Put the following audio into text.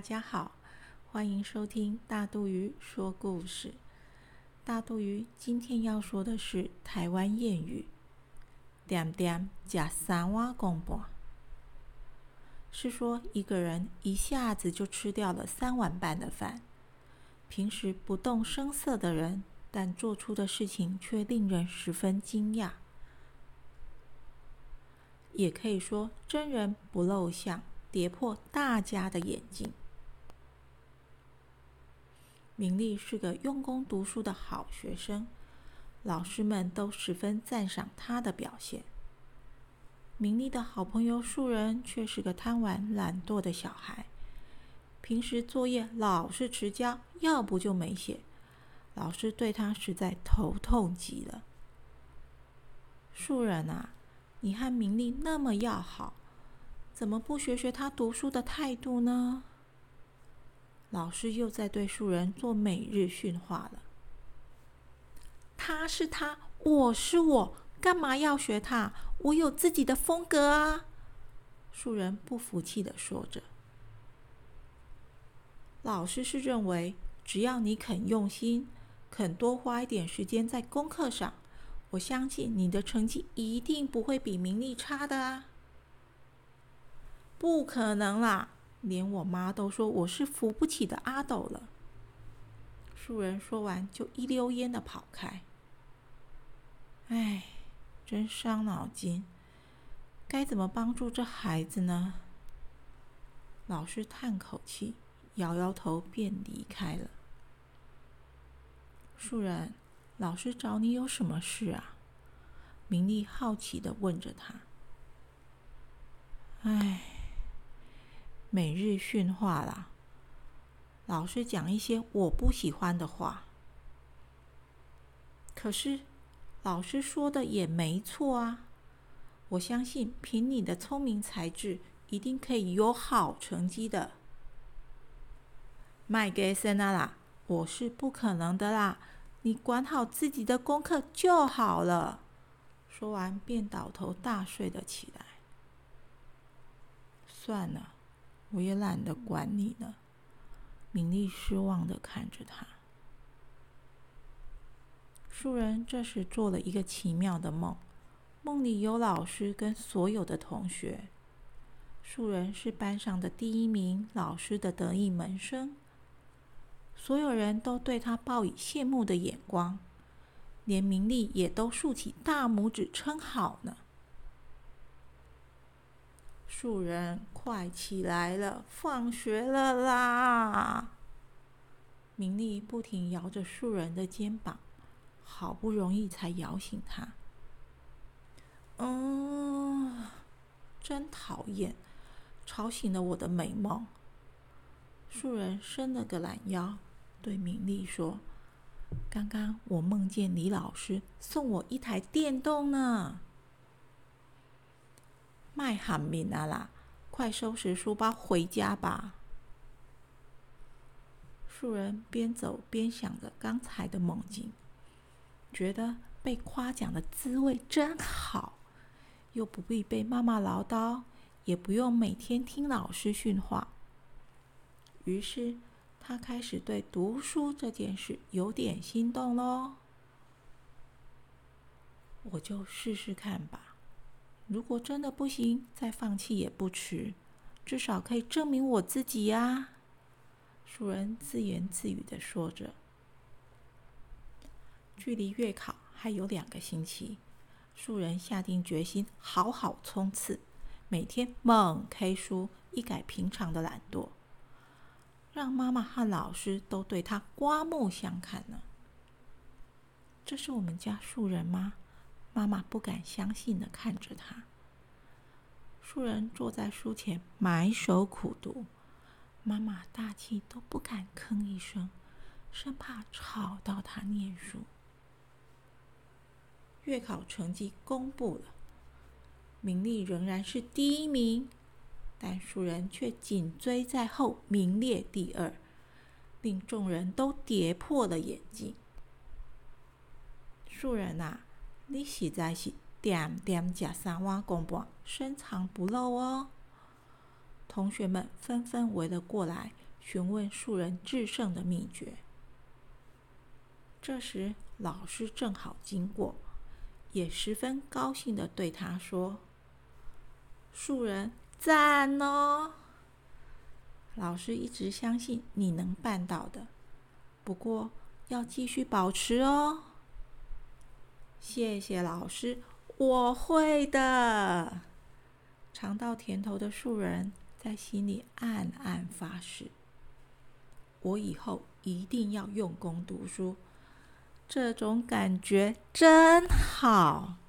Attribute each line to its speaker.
Speaker 1: 大家好，欢迎收听大肚鱼说故事。大肚鱼今天要说的是台湾谚语“点点加三碗公半”，是说一个人一下子就吃掉了三碗半的饭。平时不动声色的人，但做出的事情却令人十分惊讶。也可以说真人不露相。跌破大家的眼镜。明丽是个用功读书的好学生，老师们都十分赞赏她的表现。明丽的好朋友树人却是个贪玩懒惰的小孩，平时作业老是迟交，要不就没写，老师对他实在头痛极了。树人啊，你和明丽那么要好。怎么不学学他读书的态度呢？老师又在对树人做每日训话了。他是他，我是我，干嘛要学他？我有自己的风格啊！树人不服气的说着。老师是认为，只要你肯用心，肯多花一点时间在功课上，我相信你的成绩一定不会比明利差的啊。不可能啦！连我妈都说我是扶不起的阿斗了。树人说完，就一溜烟的跑开。哎，真伤脑筋，该怎么帮助这孩子呢？老师叹口气，摇摇头，便离开了。树人，老师找你有什么事啊？明丽好奇的问着他。哎。每日训话啦，老师讲一些我不喜欢的话。可是老师说的也没错啊，我相信凭你的聪明才智，一定可以有好成绩的。卖给森娜啦，我是不可能的啦，你管好自己的功课就好了。说完便倒头大睡了起来。算了。我也懒得管你了。明丽失望的看着他。树人这时做了一个奇妙的梦，梦里有老师跟所有的同学。树人是班上的第一名，老师的得意门生。所有人都对他报以羡慕的眼光，连明丽也都竖起大拇指称好呢。树人，快起来了，放学了啦！明丽不停摇着树人的肩膀，好不容易才摇醒他。嗯，真讨厌，吵醒了我的美梦。树人伸了个懒腰，对明丽说：“刚刚我梦见李老师送我一台电动呢。”麦喊敏啊啦！快收拾书包回家吧。树人边走边想着刚才的梦境，觉得被夸奖的滋味真好，又不必被妈妈唠叨，也不用每天听老师训话。于是他开始对读书这件事有点心动喽。我就试试看吧。如果真的不行，再放弃也不迟，至少可以证明我自己呀。树人自言自语的说着。距离月考还有两个星期，树人下定决心好好冲刺，每天猛 K 书，一改平常的懒惰，让妈妈和老师都对他刮目相看呢。这是我们家树人吗？妈妈不敢相信的看着他。树人坐在书前埋首苦读，妈妈大气都不敢吭一声，生怕吵到他念书。月考成绩公布了，明丽仍然是第一名，但树人却紧追在后，名列第二，令众人都跌破了眼镜。树人啊！你实在是点点食三碗公半，深藏不露哦。同学们纷纷围了过来，询问树人制胜的秘诀。这时，老师正好经过，也十分高兴的对他说：“树人，赞哦！老师一直相信你能办到的，不过要继续保持哦。”谢谢老师，我会的。尝到甜头的树人在心里暗暗发誓：“我以后一定要用功读书。”这种感觉真好。